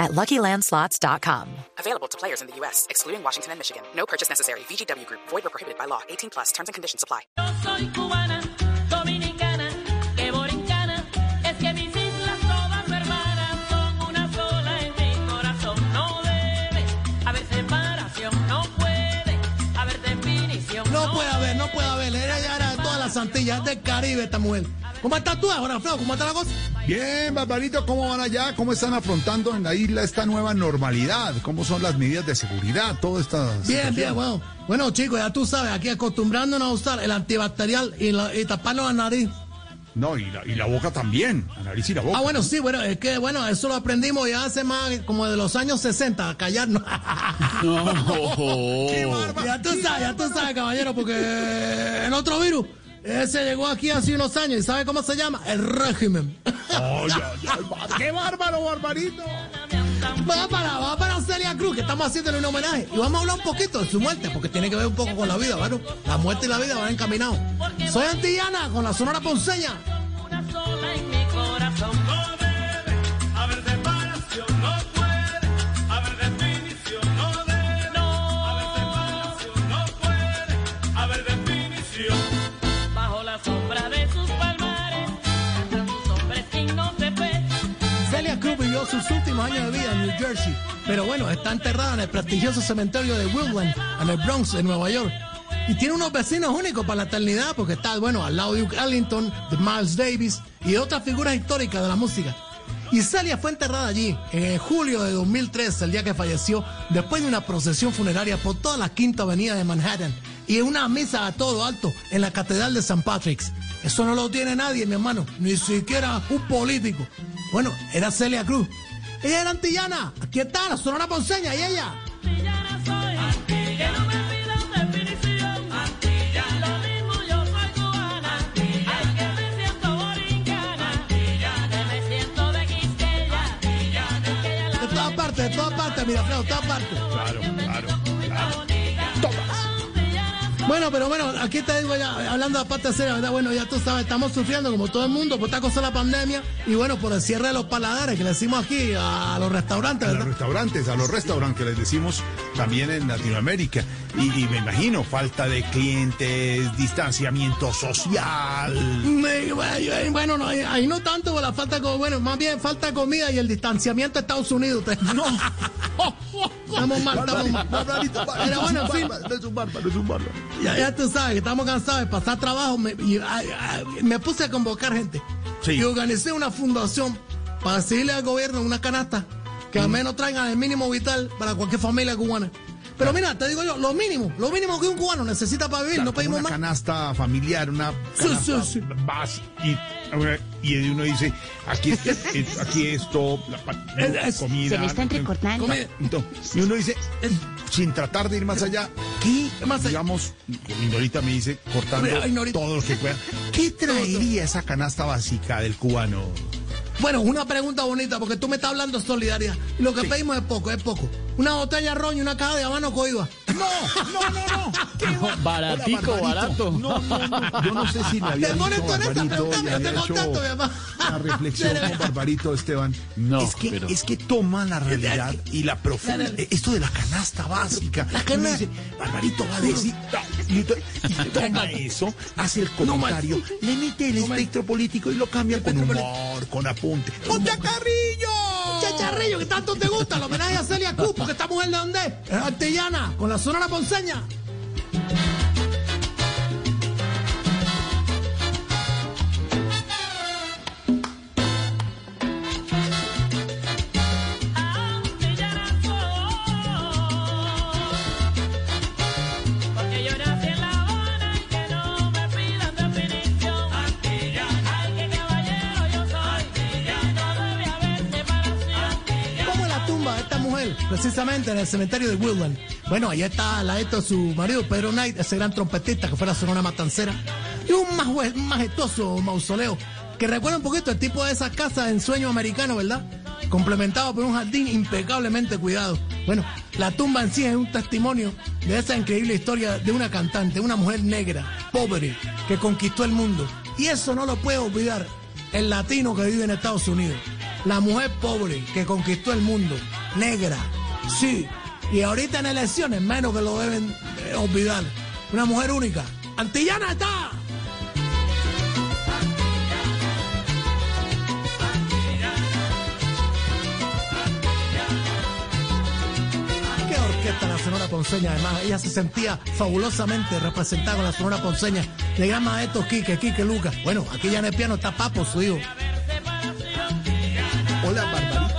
at LuckyLandSlots.com. Available to players in the U.S., excluding Washington and Michigan. No purchase necessary. VGW Group. Void or prohibited by law. 18 plus. Terms and conditions apply. Yo soy cubana, dominicana, que borincana, es que mis islas todas hermanas son una sola en mi corazón. No debe haber separación, no puede haber definición. No puede haber, no puede haber. Ella ya era de todas las Antillas, del Caribe esta mujer. ¿Cómo estás tú ahora, Alfredo? ¿Cómo está la cosa? Bien, Barbarito, ¿cómo van allá? ¿Cómo están afrontando en la isla esta nueva normalidad? ¿Cómo son las medidas de seguridad? Todo esta Bien, bien, bueno. Bueno, chicos, ya tú sabes, aquí acostumbrándonos a usar el antibacterial y, la- y taparnos la nariz. No, y la, y la boca también, la nariz y la boca. Ah, bueno, sí, bueno, es que, bueno, eso lo aprendimos ya hace más, como de los años 60, a callarnos. ¡Qué bárbaro! ya tú sabes, ya tú sabes, caballero, porque el otro virus, ese llegó aquí hace unos años y ¿sabe cómo se llama? El régimen. ¡Qué bárbaro, Barbarito! Va para, va para Celia Cruz, que estamos haciéndole un homenaje. Y vamos a hablar un poquito de su muerte, porque tiene que ver un poco con la vida, bueno. La muerte y la vida van encaminados. Soy antillana, con la sonora ponceña. Pero bueno, está enterrada en el prestigioso cementerio de Woodland, en el Bronx, en Nueva York. Y tiene unos vecinos únicos para la eternidad, porque está, bueno, al lado Duke Ellington, de Miles Davis y otras figuras históricas de la música. Y Celia fue enterrada allí en julio de 2003, el día que falleció, después de una procesión funeraria por toda la quinta avenida de Manhattan y en una misa a todo alto en la Catedral de St. Patrick's. Eso no lo tiene nadie, mi hermano, ni siquiera un político. Bueno, era Celia Cruz. Ella era antillana. Aquí está, la sonora ponceña y ella. Antillana soy, que no me pidan definición. Antillana, lo mismo yo soy cubana. Ay, que me siento borincana. Que me siento de todas partes, de todas partes, mira, Fred, de todas partes. Claro, claro. Bueno, pero bueno, aquí te digo ya, hablando de parte seria, ¿verdad? Bueno, ya tú sabes, estamos sufriendo como todo el mundo por esta cosa de la pandemia y bueno, por el cierre de los paladares que le decimos aquí a los restaurantes, A los restaurantes, a los restaurantes que les decimos también en Latinoamérica. Y, y me imagino, falta de clientes, distanciamiento social. Me- Bueno, no, ahí- no tanto por la falta de, bueno, más bien falta de comida y el distanciamiento de Estados Unidos. No. Estamos mal, estamos mal. Barbarito, Pero bueno, en es un fin. es un bárbaro, es un bárbaro. Ya, ya tú sabes que estamos cansados de pasar trabajo. Me, y, me puse a convocar gente. Sí. Y organicé una fundación para decirle al gobierno una canasta que al menos traigan el mínimo vital para cualquier familia cubana. Pero mira, te digo yo, lo mínimo, lo mínimo que un cubano necesita para vivir, no pedimos una más. canasta familiar, una Sí, canasta sí, sí. básica. Y, y uno dice, aquí, eh, aquí esto, la es- comida. se me está entrecortando. la- entonces, y uno dice, eh, sin tratar de ir más allá, ¿qué, Más digamos, mi Norita me dice, cortando todo lo que pueda, ¿qué traería esa canasta básica del cubano? Bueno, una pregunta bonita, porque tú me estás hablando de solidaridad. Y lo que pedimos es poco, es poco. Una botella de ron y una caja de habano coiba. No, no, no, no. ¿Qué va? Baratico, Hola, barato. No, no, no. Yo no sé si le había dicho Barbarito te había hecho una reflexión con Barbarito, Esteban. No, es que, pero- es que toma la realidad y la profundidad. Esto de la canasta básica. La canasta. Barbarito va a decir. Y, to- y toma eso, hace el comentario, le mete el espectro político y lo cambia con humor, con apunte. ¡Con chacarrillo! Chacharrillo, que tanto te gusta, el homenaje a Celia Cruz, porque esta mujer de dónde es? Es antillana, con la sonora ponceña. Precisamente en el cementerio de Woodland. Bueno, ahí está la de su marido, Pedro Knight, ese gran trompetista que fue la Sonora Matancera. Y un majestuoso mausoleo que recuerda un poquito el tipo de esas casas en sueño americano, ¿verdad? Complementado por un jardín impecablemente cuidado. Bueno, la tumba en sí es un testimonio de esa increíble historia de una cantante, una mujer negra, pobre, que conquistó el mundo. Y eso no lo puede olvidar el latino que vive en Estados Unidos. La mujer pobre que conquistó el mundo, negra, sí. Y ahorita en elecciones menos que lo deben eh, olvidar. Una mujer única. Antillana está. Qué orquesta la Sonora Ponceña, además. Ella se sentía fabulosamente representada con la Sonora Ponceña. Le llama a estos Quique, Quique Lucas. Bueno, aquí ya en el piano está Papo, su hijo.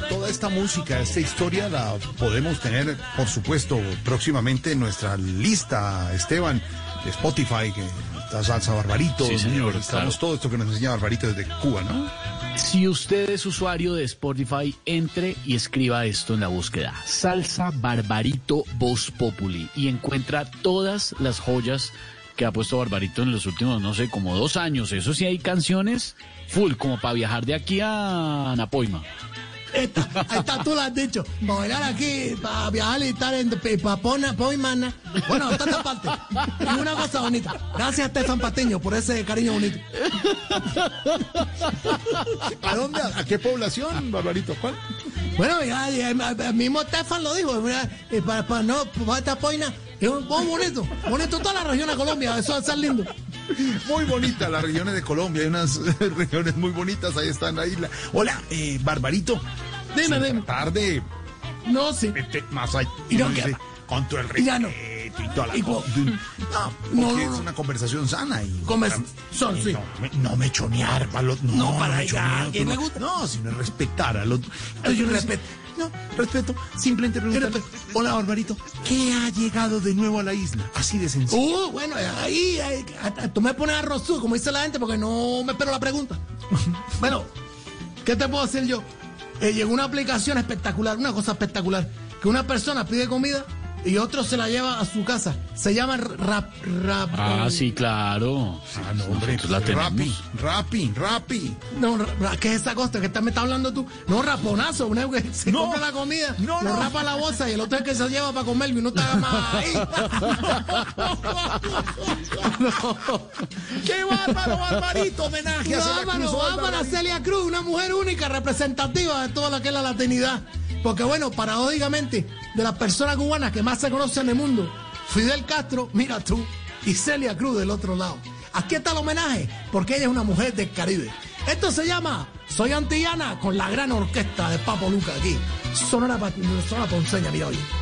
Toda esta música, esta historia la podemos tener, por supuesto, próximamente en nuestra lista, Esteban, de Spotify, que está Salsa Barbarito. Sí, señor, Estamos claro. todo esto que nos enseña Barbarito desde Cuba, ¿no? Si usted es usuario de Spotify, entre y escriba esto en la búsqueda. Salsa Barbarito Voz Populi y encuentra todas las joyas que ha puesto Barbarito en los últimos, no sé, como dos años. Eso sí hay canciones full, como para viajar de aquí a Napoima. Esta, ahí está, tú lo has dicho. Para bailar aquí, para viajar y estar en para Poimana. Bueno, toda esta parte. Y una cosa bonita. Gracias, Estefan Patiño, por ese cariño bonito. ¿A dónde? ¿A, qué población, Barbarito? ¿Cuál? Bueno, ya, ya, el mismo Estefan lo dijo. mira, para, para no, para esta poina. Es un bonito. Bonito toda la región de Colombia. Eso va a lindo. Muy bonita las regiones de Colombia, hay unas regiones muy bonitas, ahí está en la isla. Hola, eh, Barbarito. Dime, dime. tratar de No, sí. meter más allá. Y no, dice, con todo el respeto y toda la Y cosa. No, No, porque no, no. es una conversación sana. Y, Convers- son, y sí. No, me- no me chonear, palo, no, No, para me allá, choneo, ¿quién tú no- gusta? No, sino respetar al otro. Yo no respeto. No, respeto. Simplemente preguntar. respeto. Hola, Barbarito. ¿Qué ha llegado de nuevo a la isla? Así de sencillo. Uh, bueno, ahí, ahí, tú me pones arroz como dice la gente, porque no me espero la pregunta. bueno, ¿qué te puedo decir yo? Eh, llegó una aplicación espectacular, una cosa espectacular, que una persona pide comida y otro se la lleva a su casa. Se llama rap, rap. Ah, eh, sí, claro. Ah, no, hombre, la. Rappi, Rappi. No, ra- ¿qué es esa cosa que está- me está hablando tú? No, raponazo, uno que se No. compra la comida, No, no. rapa la bolsa y el otro es que se lleva para comer y uno está más ahí. ¡Qué bárbaro, Barbarito! Homenaje a Celia Cruz. Bárbaro. Celia Cruz, una mujer única, representativa de toda la que es la latinidad. Porque bueno, paradójicamente, de las personas cubanas que más se conocen en el mundo, Fidel Castro, mira tú, y Celia Cruz del otro lado. Aquí está el homenaje, porque ella es una mujer del Caribe. Esto se llama Soy Antillana con la gran orquesta de Papo Luca aquí. Sonora, Sonora Ponceña, mira oye.